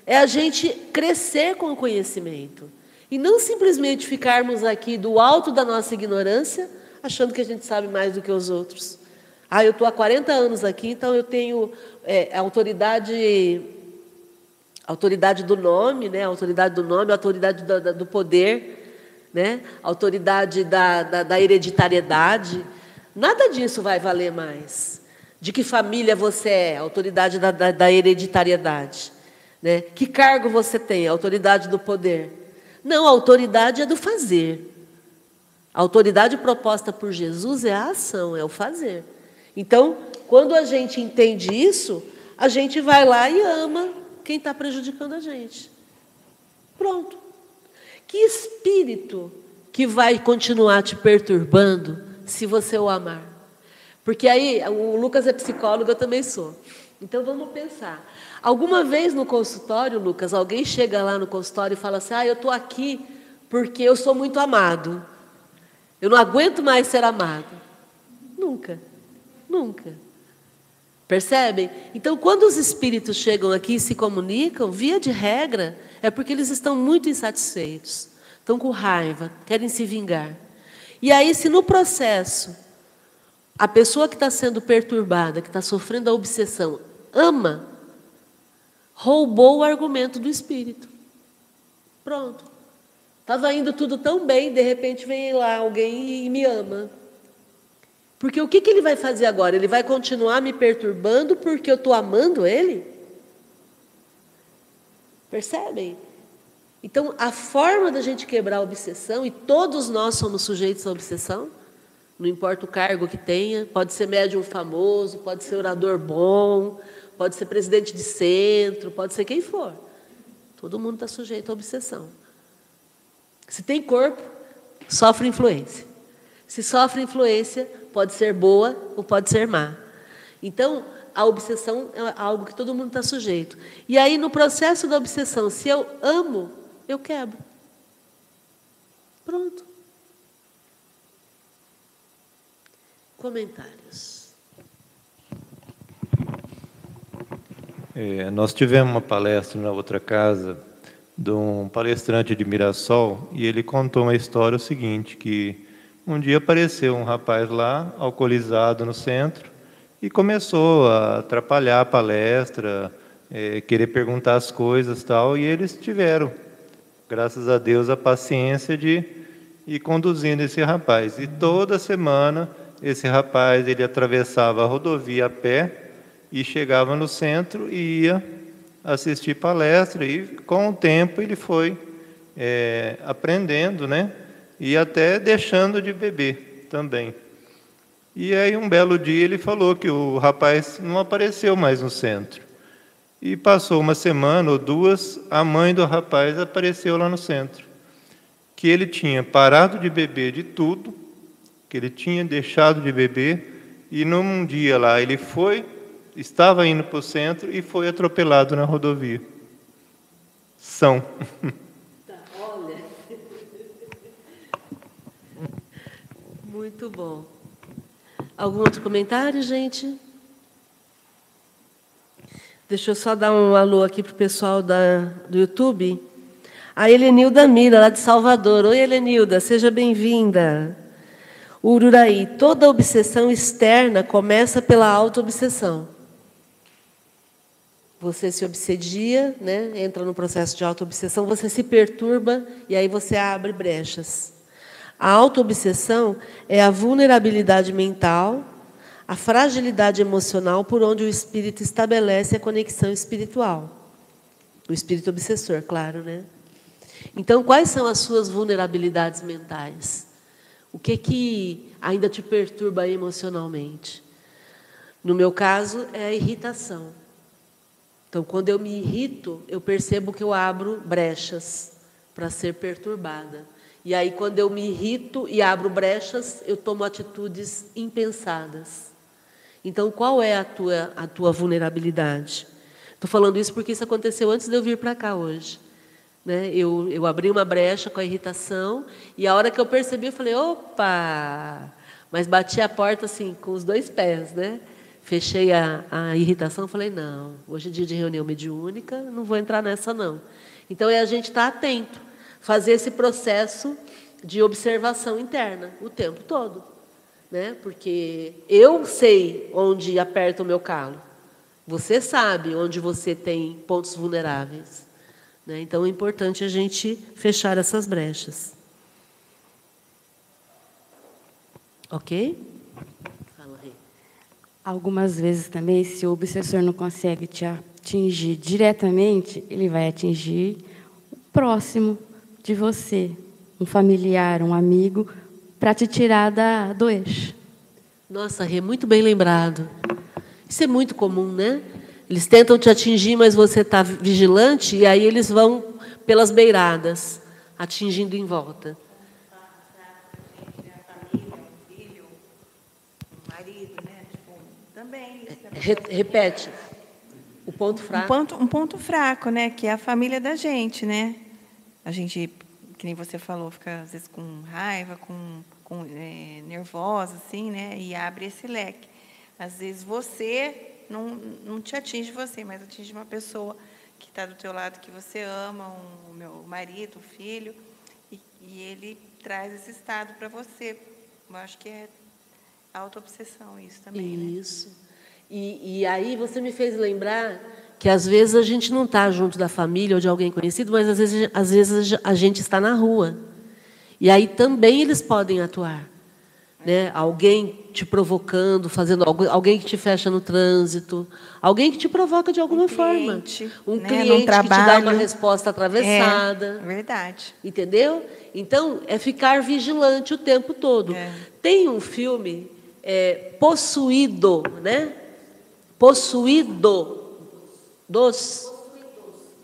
S1: É a gente crescer com o conhecimento. E não simplesmente ficarmos aqui do alto da nossa ignorância, achando que a gente sabe mais do que os outros. Ah, eu estou há 40 anos aqui, então eu tenho é, autoridade autoridade do nome, né? autoridade do nome, autoridade do, do poder, né? autoridade da, da, da hereditariedade. Nada disso vai valer mais. De que família você é? Autoridade da, da, da hereditariedade. Né? Que cargo você tem? Autoridade do poder. Não, a autoridade é do fazer. A autoridade proposta por Jesus é a ação, é o fazer. Então, quando a gente entende isso, a gente vai lá e ama quem está prejudicando a gente. Pronto. Que espírito que vai continuar te perturbando se você o amar? Porque aí, o Lucas é psicólogo, eu também sou. Então vamos pensar. Alguma vez no consultório, Lucas, alguém chega lá no consultório e fala assim: Ah, eu estou aqui porque eu sou muito amado. Eu não aguento mais ser amado. Nunca. Nunca. Percebem? Então, quando os espíritos chegam aqui e se comunicam, via de regra, é porque eles estão muito insatisfeitos, estão com raiva, querem se vingar. E aí, se no processo a pessoa que está sendo perturbada, que está sofrendo a obsessão, ama, roubou o argumento do espírito. Pronto. Estava indo tudo tão bem, de repente vem lá alguém e me ama. Porque o que, que ele vai fazer agora? Ele vai continuar me perturbando porque eu estou amando ele? Percebem? Então, a forma da gente quebrar a obsessão, e todos nós somos sujeitos à obsessão, não importa o cargo que tenha, pode ser médium famoso, pode ser orador bom, pode ser presidente de centro, pode ser quem for. Todo mundo está sujeito à obsessão. Se tem corpo, sofre influência. Se sofre influência, pode ser boa ou pode ser má. Então, a obsessão é algo que todo mundo está sujeito. E aí, no processo da obsessão, se eu amo, eu quebro. Pronto. Comentários.
S5: É, nós tivemos uma palestra na outra casa de um palestrante de Mirassol e ele contou uma história o seguinte que um dia apareceu um rapaz lá, alcoolizado no centro, e começou a atrapalhar a palestra, é, querer perguntar as coisas tal, e eles tiveram, graças a Deus, a paciência de ir conduzindo esse rapaz. E toda semana esse rapaz ele atravessava a rodovia a pé e chegava no centro e ia assistir palestra e com o tempo ele foi é, aprendendo, né? E até deixando de beber também. E aí, um belo dia, ele falou que o rapaz não apareceu mais no centro. E passou uma semana ou duas, a mãe do rapaz apareceu lá no centro. Que ele tinha parado de beber de tudo, que ele tinha deixado de beber, e num dia lá ele foi, estava indo para o centro e foi atropelado na rodovia. São. *laughs*
S1: Muito bom. Algum outro comentário, gente? Deixa eu só dar um alô aqui para o pessoal da, do YouTube. A Helenilda Mira, lá de Salvador. Oi, Helenilda, seja bem-vinda. Ururaí, toda obsessão externa começa pela auto-obsessão. Você se obsedia, né? entra no processo de auto-obsessão, você se perturba e aí você abre brechas. A autoobsessão é a vulnerabilidade mental, a fragilidade emocional por onde o espírito estabelece a conexão espiritual. O espírito obsessor, claro, né? Então, quais são as suas vulnerabilidades mentais? O que que ainda te perturba emocionalmente? No meu caso, é a irritação. Então, quando eu me irrito, eu percebo que eu abro brechas para ser perturbada. E aí, quando eu me irrito e abro brechas, eu tomo atitudes impensadas. Então, qual é a tua, a tua vulnerabilidade? Estou falando isso porque isso aconteceu antes de eu vir para cá hoje. Né? Eu, eu abri uma brecha com a irritação e a hora que eu percebi, eu falei, opa! Mas bati a porta assim, com os dois pés, né? Fechei a, a irritação, falei, não, hoje é dia de reunião mediúnica, não vou entrar nessa não. Então é a gente estar tá atento, fazer esse processo de observação interna o tempo todo. Né? Porque eu sei onde aperta o meu calo. Você sabe onde você tem pontos vulneráveis. Né? Então é importante a gente fechar essas brechas. Ok?
S2: Fala aí. Algumas vezes também, se o obsessor não consegue te atingir diretamente, ele vai atingir o próximo de você, um familiar, um amigo, para te tirar da, do eixo.
S1: Nossa, Rê, muito bem lembrado. Isso é muito comum, né? Eles tentam te atingir, mas você está vigilante, e aí eles vão pelas beiradas, atingindo em volta. Repete. O ponto fraco.
S4: Um ponto, um ponto fraco, né? Que é a família da gente, né? A gente, que nem você falou, fica às vezes com raiva, com, com é, nervosa, assim, né? E abre esse leque. Às vezes você não, não te atinge você, mas atinge uma pessoa que está do teu lado, que você ama, um, o meu marido, o filho, e, e ele traz esse estado para você. Eu acho que é auto-obsessão isso também.
S1: Isso. Né? E, e aí você me fez lembrar que às vezes a gente não está junto da família ou de alguém conhecido, mas às vezes, às vezes a gente está na rua. E aí também eles podem atuar né? alguém te provocando, fazendo algo, alguém que te fecha no trânsito, alguém que te provoca de alguma
S4: um
S1: forma,
S4: cliente,
S1: um
S4: né?
S1: cliente que te dá uma resposta atravessada,
S4: é, verdade,
S1: entendeu? Então é ficar vigilante o tempo todo. É. Tem um filme é, possuído, né? Possuído dos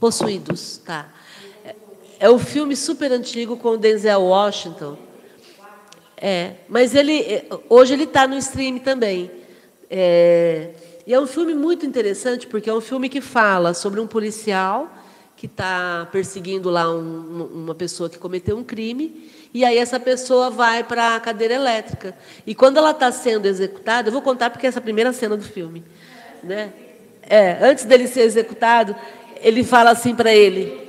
S1: possuídos, tá? É, é um filme super antigo com o Denzel Washington é, mas ele é, hoje ele está no stream também. É, e é um filme muito interessante porque é um filme que fala sobre um policial que está perseguindo lá um, uma pessoa que cometeu um crime e aí essa pessoa vai para a cadeira elétrica e quando ela está sendo executada, eu vou contar porque é essa primeira cena do filme, né? É, antes dele ser executado, ele fala assim para ele: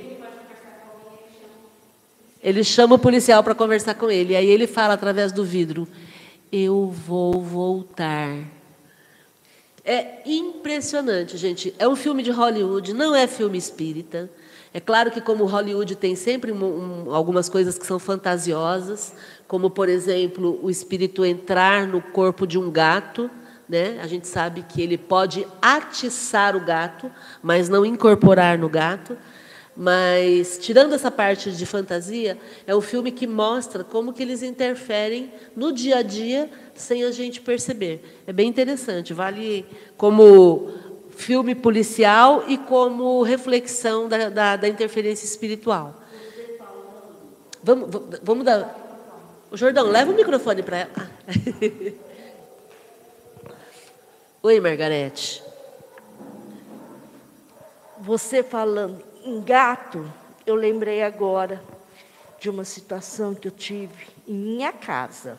S1: ele chama o policial para conversar com ele. Aí ele fala através do vidro: Eu vou voltar. É impressionante, gente. É um filme de Hollywood, não é filme espírita. É claro que, como Hollywood tem sempre um, um, algumas coisas que são fantasiosas, como, por exemplo, o espírito entrar no corpo de um gato. Né? A gente sabe que ele pode atiçar o gato, mas não incorporar no gato. Mas, tirando essa parte de fantasia, é um filme que mostra como que eles interferem no dia a dia sem a gente perceber. É bem interessante, vale como filme policial e como reflexão da, da, da interferência espiritual. Vamos, vamos dar. Jordão, leva o microfone para ela. *laughs* Oi, Margarete.
S6: Você falando em gato, eu lembrei agora de uma situação que eu tive em minha casa.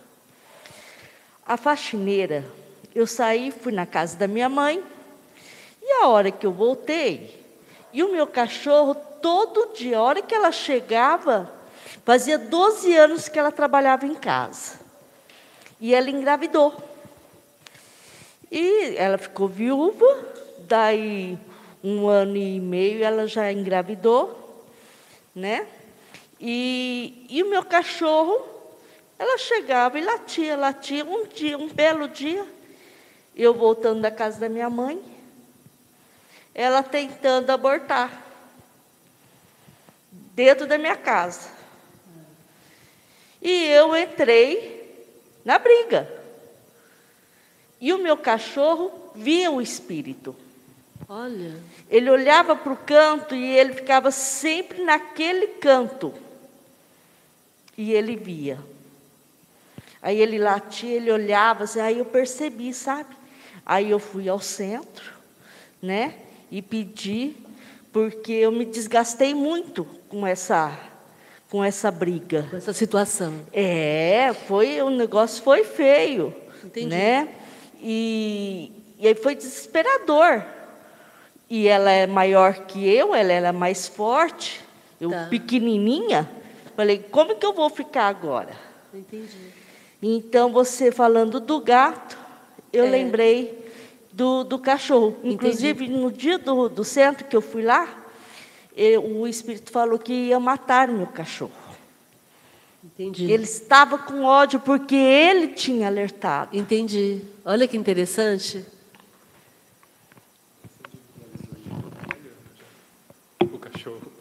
S6: A faxineira, eu saí, fui na casa da minha mãe, e a hora que eu voltei, e o meu cachorro, todo dia, a hora que ela chegava, fazia 12 anos que ela trabalhava em casa. E ela engravidou. E ela ficou viúva, daí um ano e meio, ela já engravidou, né? E, e o meu cachorro, ela chegava e latia, latia. Um dia, um belo dia, eu voltando da casa da minha mãe, ela tentando abortar, dentro da minha casa. E eu entrei na briga. E o meu cachorro via o espírito.
S1: Olha.
S6: Ele olhava para o canto e ele ficava sempre naquele canto. E ele via. Aí ele latia, ele olhava, assim, aí eu percebi, sabe? Aí eu fui ao centro, né? E pedi, porque eu me desgastei muito com essa com essa briga.
S1: Com essa situação.
S6: É, foi o negócio foi feio,
S1: Entendi.
S6: né? E, e aí foi desesperador. E ela é maior que eu, ela era mais forte, eu
S1: Tá.
S6: pequenininha. Falei, como que eu vou ficar agora?
S1: Entendi.
S6: Então, você falando do gato, eu
S1: É.
S6: lembrei do, do cachorro.
S1: Entendi.
S6: Inclusive, no dia do, do centro que eu fui lá, eu- o espírito falou que ia matar meu cachorro.
S1: Entendi.
S6: Ele estava com ódio porque ele tinha alertado.
S1: Entendi. Olha que interessante.
S3: O cachorro.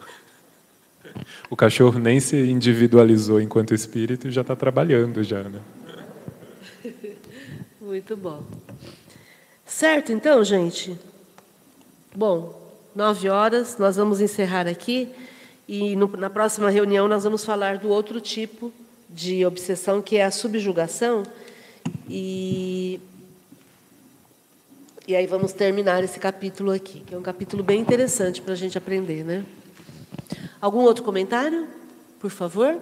S3: O cachorro nem se individualizou enquanto espírito e já está trabalhando já, né? *laughs*
S1: Muito bom. Certo, então, gente. Bom, nove horas, nós vamos encerrar aqui. E no- na próxima reunião nós vamos falar do outro tipo de obsessão, que é a subjugação. E, e aí vamos terminar esse capítulo aqui, que é um capítulo bem interessante para a gente aprender, né? Algum outro comentário, por favor?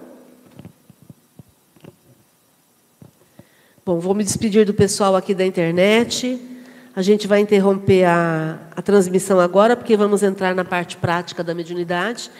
S1: Bom, vou me despedir do pessoal aqui da internet. A gente vai interromper a, a transmissão agora, porque vamos entrar na parte prática da mediunidade.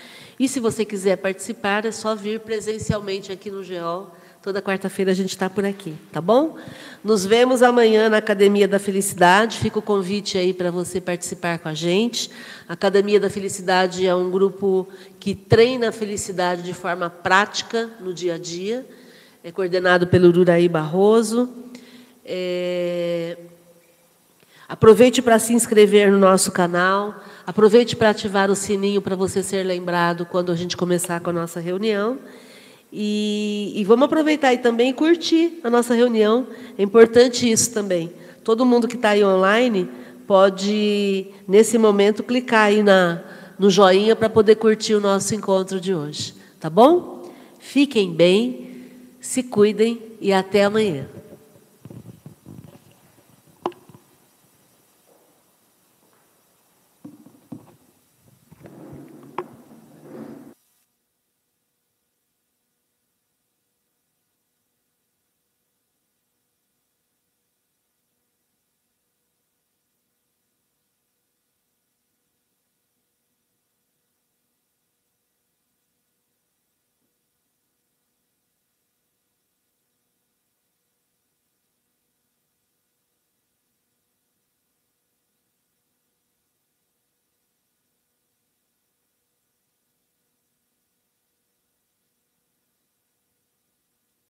S1: E se você quiser participar, é só vir presencialmente aqui no GEOL. Toda quarta-feira a gente está por aqui, tá bom? Nos vemos amanhã na Academia da Felicidade. Fica o convite aí para você participar com a gente. A Academia da Felicidade é um grupo que treina a felicidade de forma prática no dia a dia. É coordenado pelo Ururaí Barroso. É, Aproveite para se inscrever no nosso canal. Aproveite para ativar o sininho para você ser lembrado quando a gente começar com a nossa reunião. E, e vamos aproveitar aí também e curtir a nossa reunião. É importante isso também. Todo mundo que está aí online pode, nesse momento, clicar aí na, no joinha para poder curtir o nosso encontro de hoje. Tá bom? Fiquem bem, se cuidem e até amanhã.